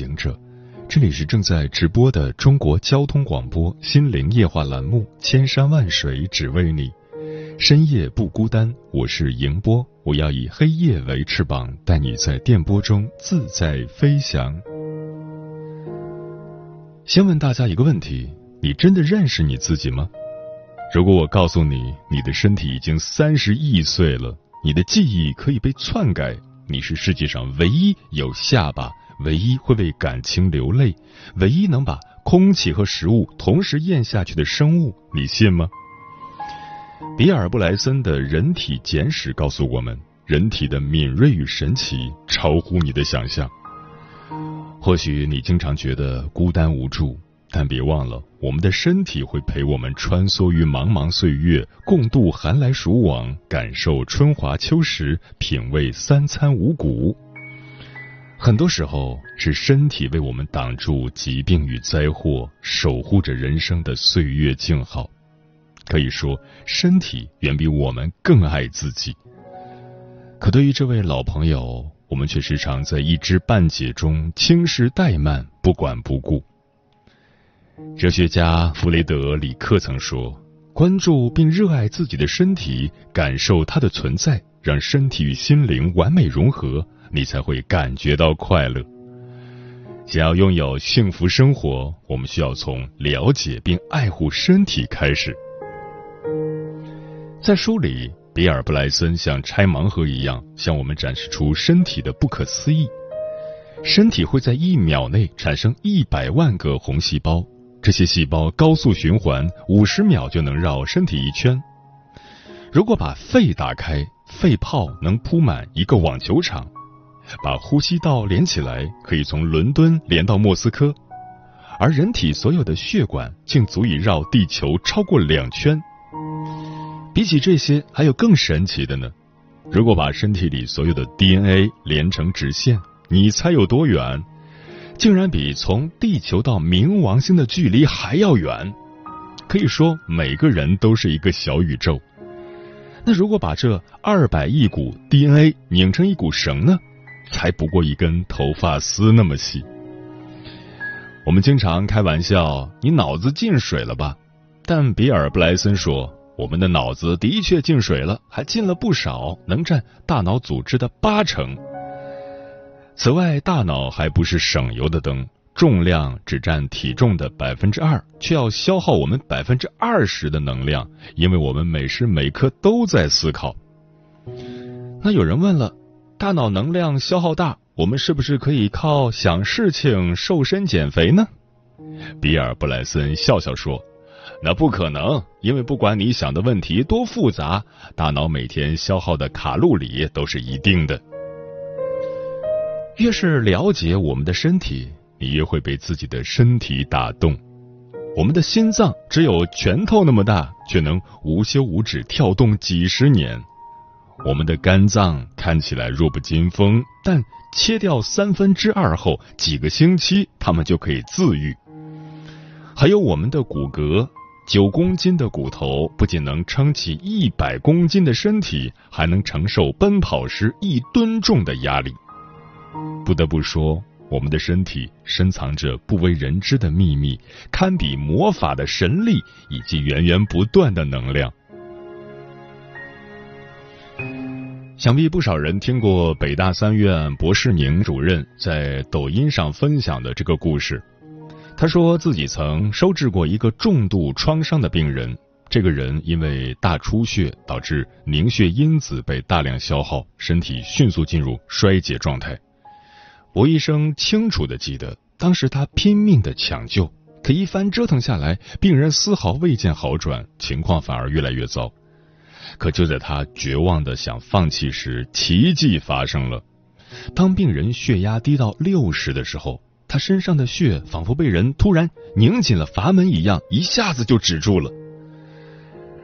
行者，这里是正在直播的中国交通广播心灵夜话栏目《千山万水只为你》，深夜不孤单，我是迎波，我要以黑夜为翅膀，带你在电波中自在飞翔。先问大家一个问题：你真的认识你自己吗？如果我告诉你，你的身体已经三十亿岁了，你的记忆可以被篡改。你是世界上唯一有下巴、唯一会为感情流泪、唯一能把空气和食物同时咽下去的生物，你信吗？比尔·布莱森的人体简史告诉我们，人体的敏锐与神奇超乎你的想象。或许你经常觉得孤单无助。但别忘了，我们的身体会陪我们穿梭于茫茫岁月，共度寒来暑往，感受春华秋实，品味三餐五谷。很多时候，是身体为我们挡住疾病与灾祸，守护着人生的岁月静好。可以说，身体远比我们更爱自己。可对于这位老朋友，我们却时常在一知半解中轻视怠慢，不管不顾。哲学家弗雷德里克曾说：“关注并热爱自己的身体，感受它的存在，让身体与心灵完美融合，你才会感觉到快乐。想要拥有幸福生活，我们需要从了解并爱护身体开始。”在书里，比尔·布莱森像拆盲盒一样，向我们展示出身体的不可思议。身体会在一秒内产生一百万个红细胞。这些细胞高速循环，五十秒就能绕身体一圈。如果把肺打开，肺泡能铺满一个网球场；把呼吸道连起来，可以从伦敦连到莫斯科。而人体所有的血管竟足以绕地球超过两圈。比起这些，还有更神奇的呢。如果把身体里所有的 DNA 连成直线，你猜有多远？竟然比从地球到冥王星的距离还要远，可以说每个人都是一个小宇宙。那如果把这二百亿股 DNA 拧成一股绳呢？才不过一根头发丝那么细。我们经常开玩笑：“你脑子进水了吧？”但比尔·布莱森说：“我们的脑子的确进水了，还进了不少，能占大脑组织的八成。”此外，大脑还不是省油的灯，重量只占体重的百分之二，却要消耗我们百分之二十的能量，因为我们每时每刻都在思考。那有人问了，大脑能量消耗大，我们是不是可以靠想事情瘦身减肥呢？比尔·布莱森笑笑说：“那不可能，因为不管你想的问题多复杂，大脑每天消耗的卡路里都是一定的。”越是了解我们的身体，你越会被自己的身体打动。我们的心脏只有拳头那么大，却能无休无止跳动几十年。我们的肝脏看起来弱不禁风，但切掉三分之二后，几个星期它们就可以自愈。还有我们的骨骼，九公斤的骨头不仅能撑起一百公斤的身体，还能承受奔跑时一吨重的压力。不得不说，我们的身体深藏着不为人知的秘密，堪比魔法的神力以及源源不断的能量。想必不少人听过北大三院博士宁主任在抖音上分享的这个故事。他说自己曾收治过一个重度创伤的病人，这个人因为大出血导致凝血因子被大量消耗，身体迅速进入衰竭状态。博医生清楚的记得，当时他拼命的抢救，可一番折腾下来，病人丝毫未见好转，情况反而越来越糟。可就在他绝望的想放弃时，奇迹发生了。当病人血压低到六十的时候，他身上的血仿佛被人突然拧紧了阀门一样，一下子就止住了。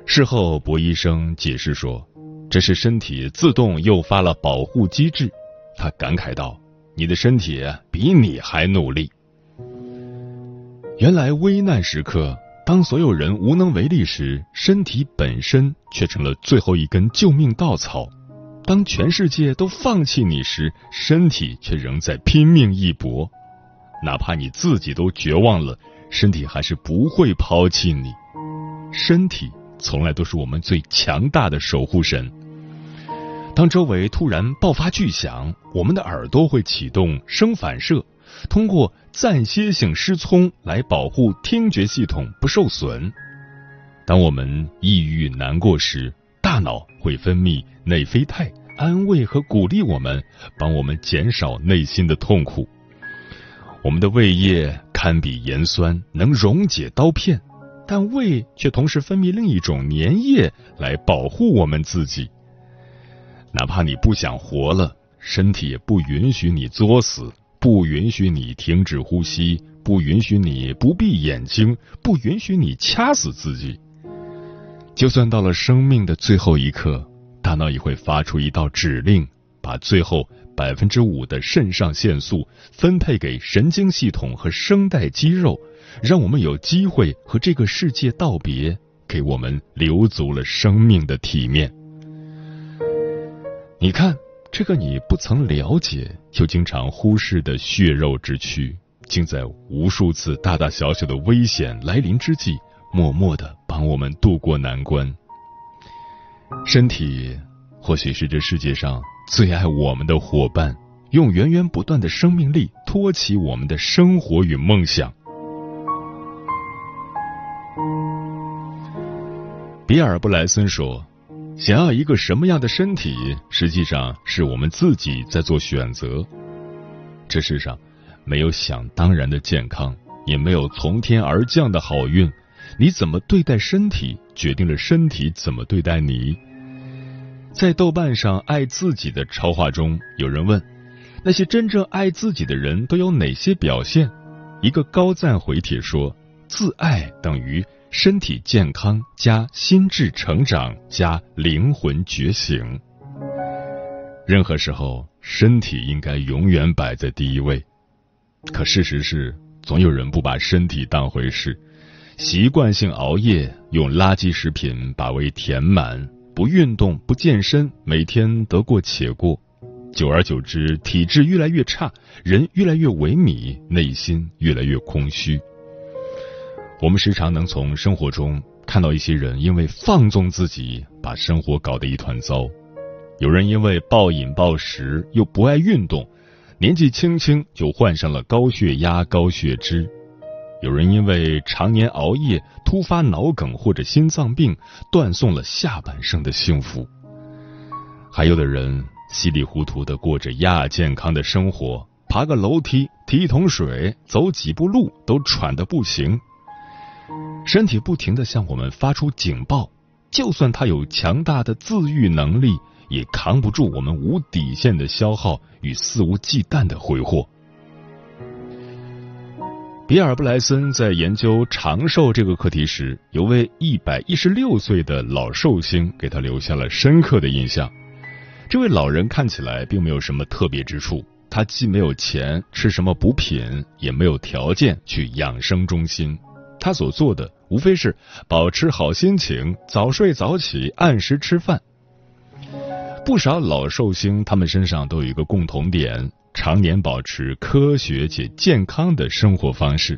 事后，博医生解释说，这是身体自动诱发了保护机制。他感慨道：“你的身体比你还努力。”原来，危难时刻，当所有人无能为力时，身体本身却成了最后一根救命稻草。当全世界都放弃你时，身体却仍在拼命一搏。哪怕你自己都绝望了，身体还是不会抛弃你。身体从来都是我们最强大的守护神。当周围突然爆发巨响，我们的耳朵会启动声反射，通过暂歇性失聪来保护听觉系统不受损。当我们抑郁难过时，大脑会分泌内啡肽，安慰和鼓励我们，帮我们减少内心的痛苦。我们的胃液堪比盐酸，能溶解刀片，但胃却同时分泌另一种粘液来保护我们自己。哪怕你不想活了，身体也不允许你作死，不允许你停止呼吸，不允许你不闭眼睛，不允许你掐死自己。就算到了生命的最后一刻，大脑也会发出一道指令，把最后百分之五的肾上腺素分配给神经系统和声带肌肉，让我们有机会和这个世界道别，给我们留足了生命的体面。你看，这个你不曾了解又经常忽视的血肉之躯，竟在无数次大大小小的危险来临之际。默默的帮我们渡过难关。身体或许是这世界上最爱我们的伙伴，用源源不断的生命力托起我们的生活与梦想。比尔·布莱森说：“想要一个什么样的身体，实际上是我们自己在做选择。这世上没有想当然的健康，也没有从天而降的好运。”你怎么对待身体，决定了身体怎么对待你。在豆瓣上爱自己的超话中，有人问：那些真正爱自己的人都有哪些表现？一个高赞回帖说：自爱等于身体健康加心智成长加灵魂觉醒。任何时候，身体应该永远摆在第一位。可事实是，总有人不把身体当回事。习惯性熬夜，用垃圾食品把胃填满，不运动不健身，每天得过且过，久而久之，体质越来越差，人越来越萎靡，内心越来越空虚。我们时常能从生活中看到一些人因为放纵自己，把生活搞得一团糟；有人因为暴饮暴食又不爱运动，年纪轻轻就患上了高血压、高血脂。有人因为常年熬夜，突发脑梗或者心脏病，断送了下半生的幸福；还有的人稀里糊涂的过着亚健康的生活，爬个楼梯、提一桶水、走几步路都喘得不行，身体不停的向我们发出警报，就算他有强大的自愈能力，也扛不住我们无底线的消耗与肆无忌惮的挥霍。比尔·布莱森在研究长寿这个课题时，有位一百一十六岁的老寿星给他留下了深刻的印象。这位老人看起来并没有什么特别之处，他既没有钱吃什么补品，也没有条件去养生中心。他所做的无非是保持好心情，早睡早起，按时吃饭。不少老寿星，他们身上都有一个共同点。常年保持科学且健康的生活方式，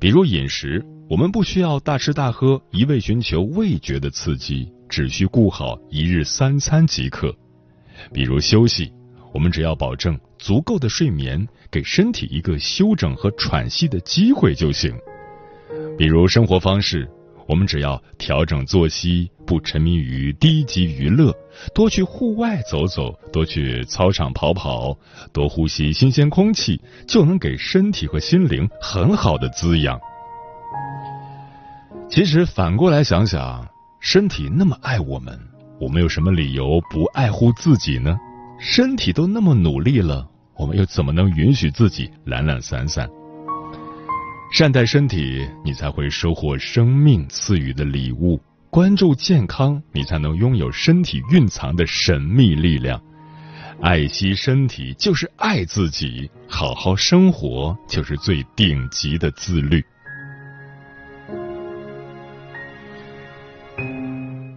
比如饮食，我们不需要大吃大喝，一味寻求味觉的刺激，只需顾好一日三餐即可；比如休息，我们只要保证足够的睡眠，给身体一个休整和喘息的机会就行；比如生活方式。我们只要调整作息，不沉迷于低级娱乐，多去户外走走，多去操场跑跑，多呼吸新鲜空气，就能给身体和心灵很好的滋养。其实反过来想想，身体那么爱我们，我们有什么理由不爱护自己呢？身体都那么努力了，我们又怎么能允许自己懒懒散散？善待身体，你才会收获生命赐予的礼物；关注健康，你才能拥有身体蕴藏的神秘力量。爱惜身体就是爱自己，好好生活就是最顶级的自律。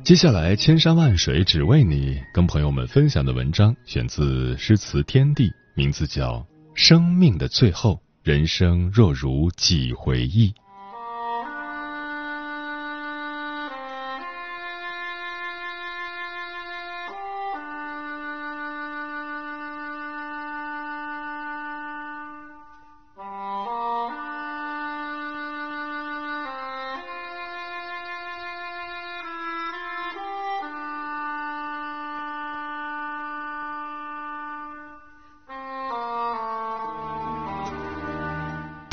接下来，千山万水只为你，跟朋友们分享的文章选自诗词天地，名字叫《生命的最后，人生若如几回忆》。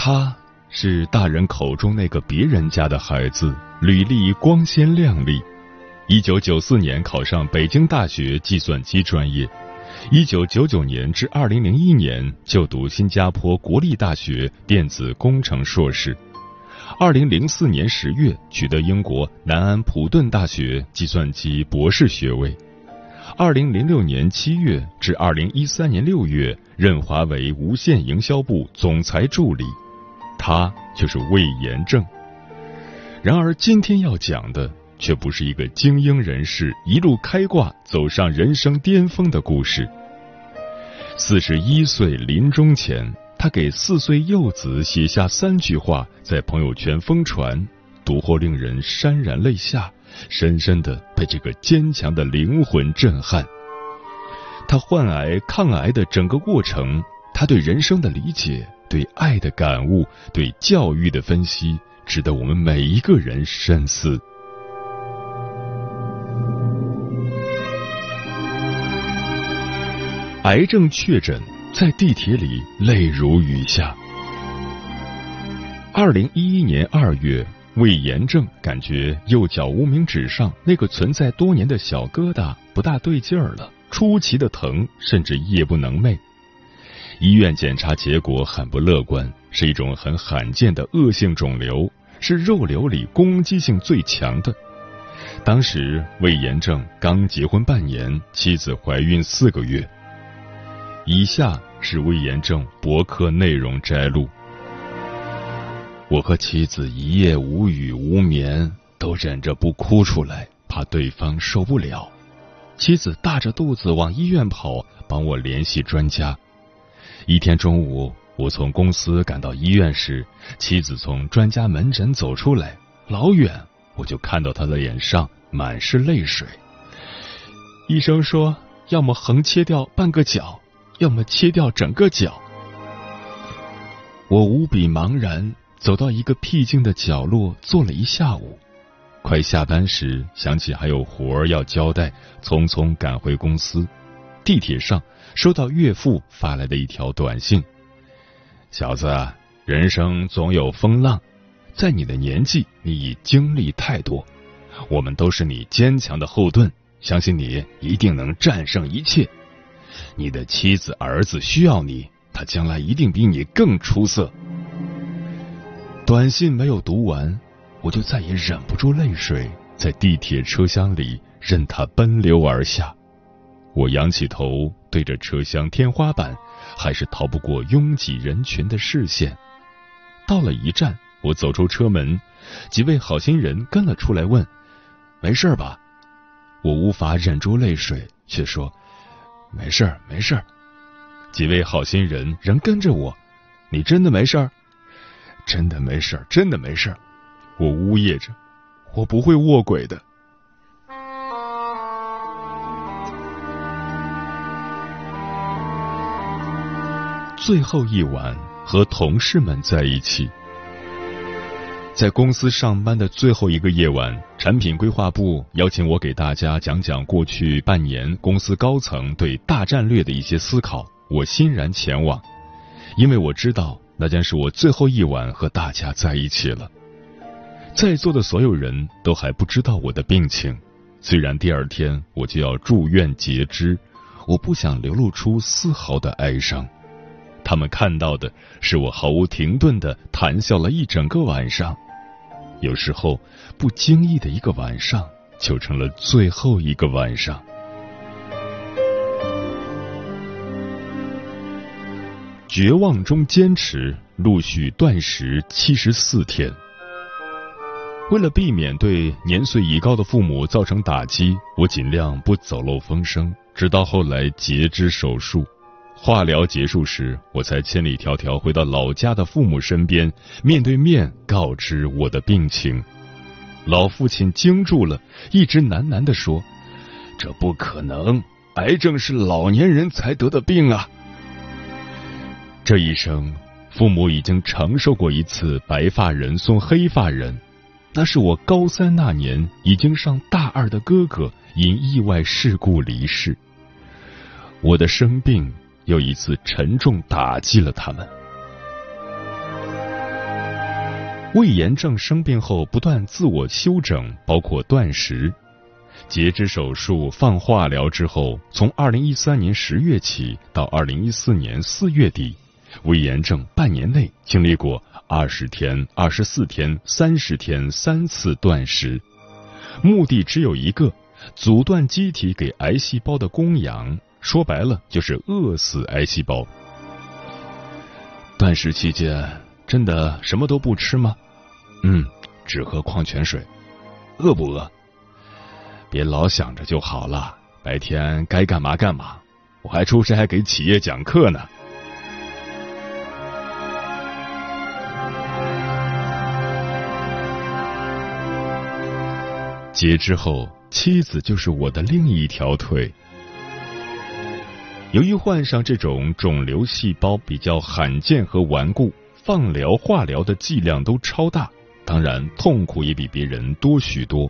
他是大人口中那个别人家的孩子，履历光鲜亮丽。一九九四年考上北京大学计算机专业，一九九九年至二零零一年就读新加坡国立大学电子工程硕士，二零零四年十月取得英国南安普顿大学计算机博士学位，二零零六年七月至二零一三年六月任华为无线营销部总裁助理。他就是魏延正。然而，今天要讲的却不是一个精英人士一路开挂走上人生巅峰的故事。四十一岁临终前，他给四岁幼子写下三句话，在朋友圈疯传，读后令人潸然泪下，深深的被这个坚强的灵魂震撼。他患癌抗癌的整个过程，他对人生的理解。对爱的感悟，对教育的分析，值得我们每一个人深思。癌症确诊，在地铁里泪如雨下。二零一一年二月，魏延正感觉右脚无名指上那个存在多年的小疙瘩不大对劲儿了，出奇的疼，甚至夜不能寐。医院检查结果很不乐观，是一种很罕见的恶性肿瘤，是肉瘤里攻击性最强的。当时魏延正刚结婚半年，妻子怀孕四个月。以下是魏延正博客内容摘录：我和妻子一夜无语无眠，都忍着不哭出来，怕对方受不了。妻子大着肚子往医院跑，帮我联系专家。一天中午，我从公司赶到医院时，妻子从专家门诊走出来，老远我就看到她的脸上满是泪水。医生说，要么横切掉半个脚，要么切掉整个脚。我无比茫然，走到一个僻静的角落坐了一下午。快下班时，想起还有活儿要交代，匆匆赶回公司。地铁上。收到岳父发来的一条短信：“小子，人生总有风浪，在你的年纪，你已经历太多，我们都是你坚强的后盾，相信你一定能战胜一切。你的妻子儿子需要你，他将来一定比你更出色。”短信没有读完，我就再也忍不住泪水，在地铁车厢里任它奔流而下。我仰起头，对着车厢天花板，还是逃不过拥挤人群的视线。到了一站，我走出车门，几位好心人跟了出来，问：“没事吧？”我无法忍住泪水，却说：“没事儿，没事儿。”几位好心人仍跟着我：“你真的没事儿？真的没事儿，真的没事儿。”我呜咽着：“我不会卧轨的。”最后一晚和同事们在一起，在公司上班的最后一个夜晚，产品规划部邀请我给大家讲讲过去半年公司高层对大战略的一些思考。我欣然前往，因为我知道那将是我最后一晚和大家在一起了。在座的所有人都还不知道我的病情，虽然第二天我就要住院截肢，我不想流露出丝毫的哀伤。他们看到的是我毫无停顿的谈笑了一整个晚上，有时候不经意的一个晚上就成了最后一个晚上。绝望中坚持，陆续断食七十四天。为了避免对年岁已高的父母造成打击，我尽量不走漏风声。直到后来截肢手术、化疗结束时，我才千里迢迢回到老家的父母身边，面对面告知我的病情。老父亲惊住了，一直喃喃地说：“这不可能，癌症是老年人才得的病啊！”这一生，父母已经承受过一次白发人送黑发人。那是我高三那年，已经上大二的哥哥因意外事故离世。我的生病又一次沉重打击了他们。胃炎症生病后不断自我修整，包括断食、截肢手术、放化疗之后，从二零一三年十月起到二零一四年四月底，胃炎症半年内经历过。二十天、二十四天、三十天三次断食，目的只有一个：阻断机体给癌细胞的供氧。说白了，就是饿死癌细胞。断食期间真的什么都不吃吗？嗯，只喝矿泉水。饿不饿？别老想着就好了。白天该干嘛干嘛。我还出差给企业讲课呢。截肢后，妻子就是我的另一条腿。由于患上这种肿瘤细胞比较罕见和顽固，放疗、化疗的剂量都超大，当然痛苦也比别人多许多。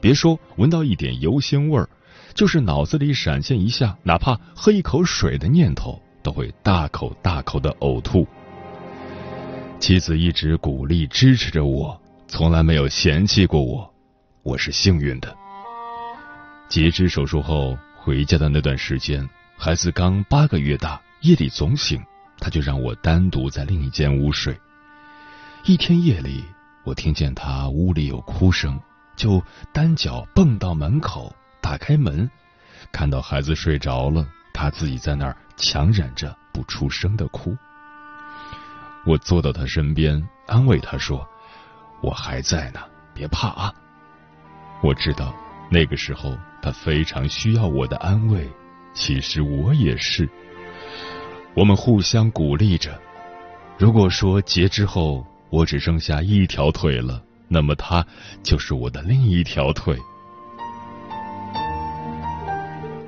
别说闻到一点油腥味儿，就是脑子里闪现一下，哪怕喝一口水的念头，都会大口大口的呕吐。妻子一直鼓励支持着我，从来没有嫌弃过我。我是幸运的。截肢手术后回家的那段时间，孩子刚八个月大，夜里总醒，他就让我单独在另一间屋睡。一天夜里，我听见他屋里有哭声，就单脚蹦到门口，打开门，看到孩子睡着了，他自己在那儿强忍着不出声的哭。我坐到他身边，安慰他说：“我还在呢，别怕啊。”我知道那个时候他非常需要我的安慰，其实我也是。我们互相鼓励着。如果说截肢后我只剩下一条腿了，那么他就是我的另一条腿。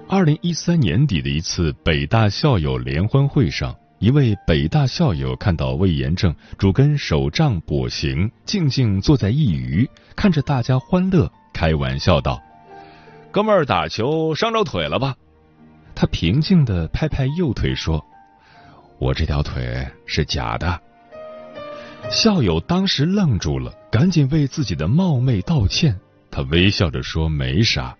二零一三年底的一次北大校友联欢会上，一位北大校友看到魏延正拄根手杖跛行，静静坐在一隅，看着大家欢乐。开玩笑道：“哥们儿打球伤着腿了吧？”他平静的拍拍右腿说：“我这条腿是假的。”校友当时愣住了，赶紧为自己的冒昧道歉。他微笑着说：“没啥。”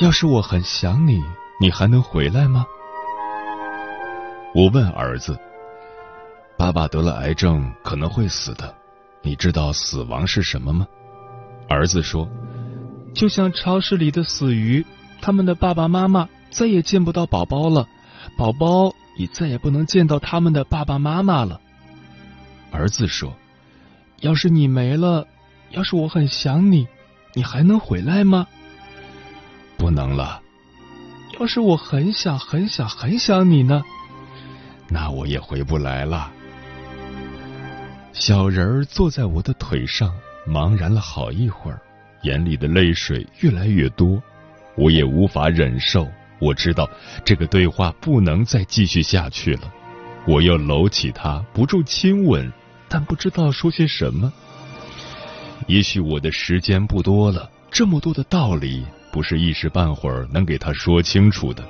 要是我很想你，你还能回来吗？我问儿子。爸爸得了癌症，可能会死的。你知道死亡是什么吗？儿子说：“就像超市里的死鱼，他们的爸爸妈妈再也见不到宝宝了，宝宝也再也不能见到他们的爸爸妈妈了。”儿子说：“要是你没了，要是我很想你，你还能回来吗？”不能了。要是我很想很想很想你呢？那我也回不来了。小人儿坐在我的腿上，茫然了好一会儿，眼里的泪水越来越多，我也无法忍受。我知道这个对话不能再继续下去了，我又搂起他，不住亲吻，但不知道说些什么。也许我的时间不多了，这么多的道理不是一时半会儿能给他说清楚的。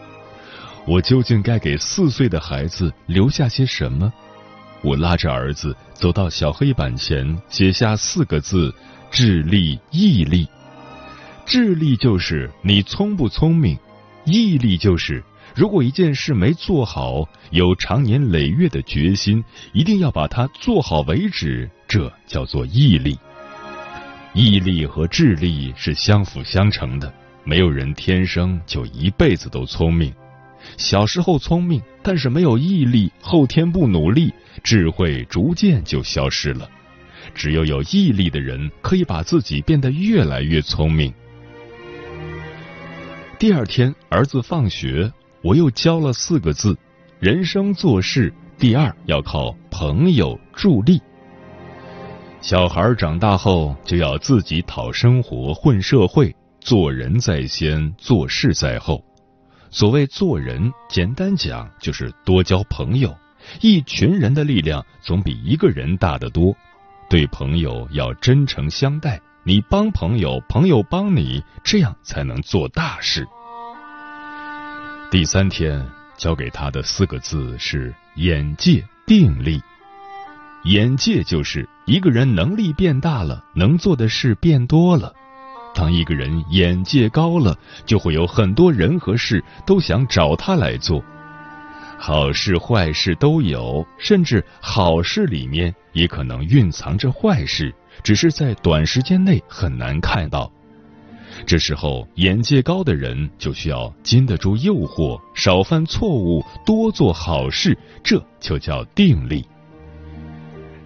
我究竟该给四岁的孩子留下些什么？我拉着儿子走到小黑板前，写下四个字：智力、毅力。智力就是你聪不聪明，毅力就是如果一件事没做好，有长年累月的决心，一定要把它做好为止，这叫做毅力。毅力和智力是相辅相成的，没有人天生就一辈子都聪明。小时候聪明，但是没有毅力，后天不努力，智慧逐渐就消失了。只有有毅力的人，可以把自己变得越来越聪明。第二天，儿子放学，我又教了四个字：人生做事，第二要靠朋友助力。小孩长大后就要自己讨生活、混社会，做人在先，做事在后。所谓做人，简单讲就是多交朋友。一群人的力量总比一个人大得多。对朋友要真诚相待，你帮朋友，朋友帮你，这样才能做大事。第三天教给他的四个字是眼界定力。眼界就是一个人能力变大了，能做的事变多了。当一个人眼界高了，就会有很多人和事都想找他来做，好事坏事都有，甚至好事里面也可能蕴藏着坏事，只是在短时间内很难看到。这时候，眼界高的人就需要经得住诱惑，少犯错误，多做好事，这就叫定力。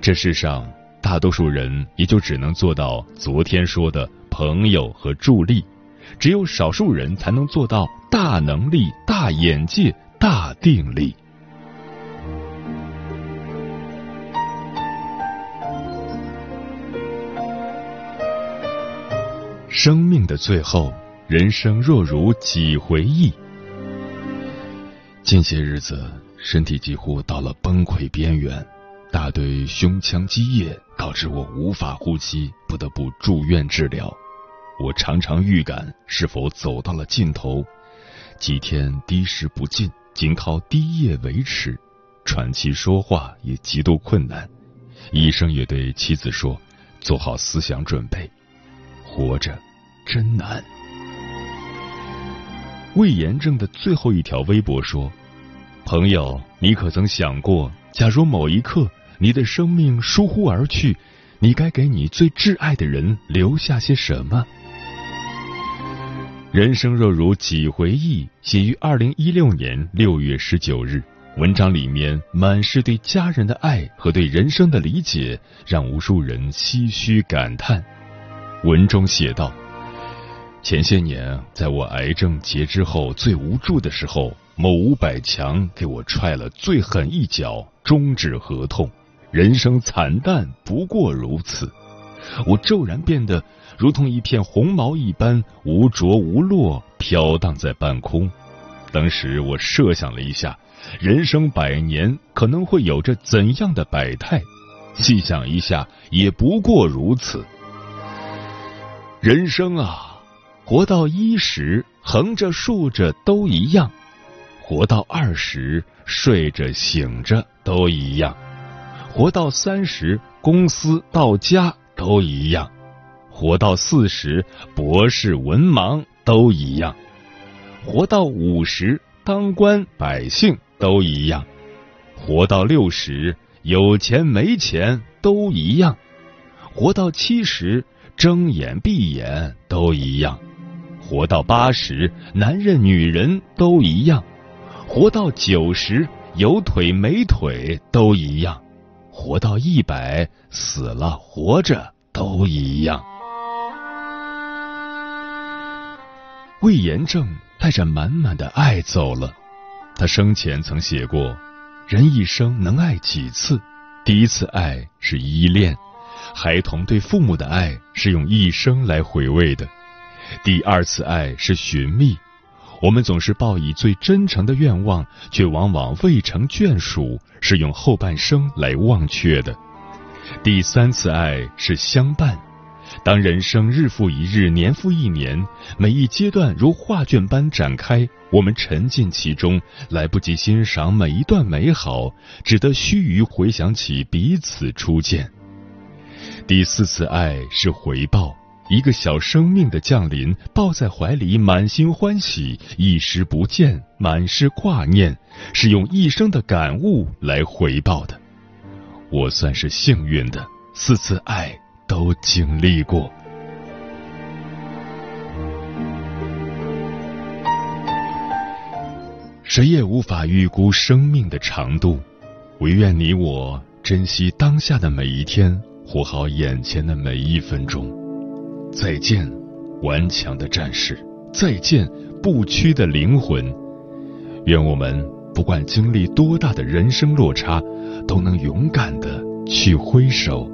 这世上，大多数人也就只能做到昨天说的。朋友和助力，只有少数人才能做到大能力、大眼界、大定力。生命的最后，人生若如几回忆。近些日子，身体几乎到了崩溃边缘，大堆胸腔积液导致我无法呼吸，不得不住院治疗。我常常预感是否走到了尽头，几天滴食不进，仅靠滴液维持，喘气说话也极度困难。医生也对妻子说：“做好思想准备，活着真难。”魏延正的最后一条微博说：“朋友，你可曾想过，假如某一刻你的生命疏忽而去，你该给你最挚爱的人留下些什么？”人生若如几回忆，写于二零一六年六月十九日。文章里面满是对家人的爱和对人生的理解，让无数人唏嘘感叹。文中写道：前些年，在我癌症截肢后最无助的时候，某五百强给我踹了最狠一脚，终止合同。人生惨淡不过如此，我骤然变得。如同一片红毛一般无着无落，飘荡在半空。当时我设想了一下，人生百年可能会有着怎样的百态？细想一下，也不过如此。人生啊，活到一时，横着竖着都一样；活到二十，睡着醒着都一样；活到三十，公司到家都一样。活到四十，博士文盲都一样；活到五十，当官百姓都一样；活到六十，有钱没钱都一样；活到七十，睁眼闭眼都一样；活到八十，男人女人都一样；活到九十，有腿没腿都一样；活到一百，死了活着都一样。魏延正带着满满的爱走了。他生前曾写过：“人一生能爱几次？第一次爱是依恋，孩童对父母的爱是用一生来回味的；第二次爱是寻觅，我们总是报以最真诚的愿望，却往往未成眷属，是用后半生来忘却的；第三次爱是相伴。”当人生日复一日、年复一年，每一阶段如画卷般展开，我们沉浸其中，来不及欣赏每一段美好，只得须臾回想起彼此初见。第四次爱是回报，一个小生命的降临，抱在怀里，满心欢喜；一时不见，满是挂念，是用一生的感悟来回报的。我算是幸运的，四次爱都经历过。谁也无法预估生命的长度，唯愿你我珍惜当下的每一天。活好眼前的每一分钟，再见，顽强的战士，再见，不屈的灵魂。愿我们不管经历多大的人生落差，都能勇敢的去挥手。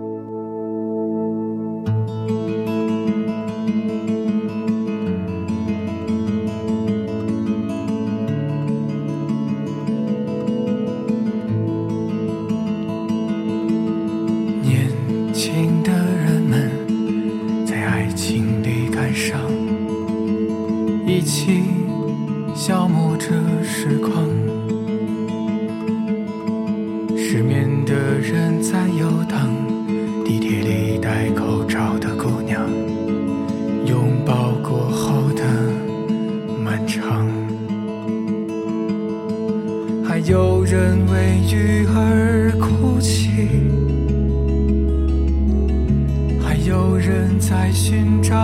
有人为雨而哭泣还有人在寻找